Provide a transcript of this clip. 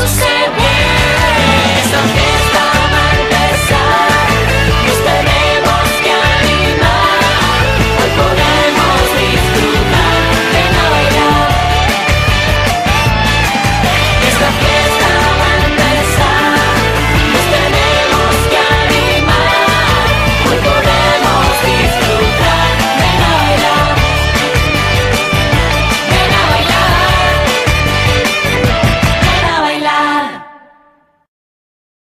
sucesso.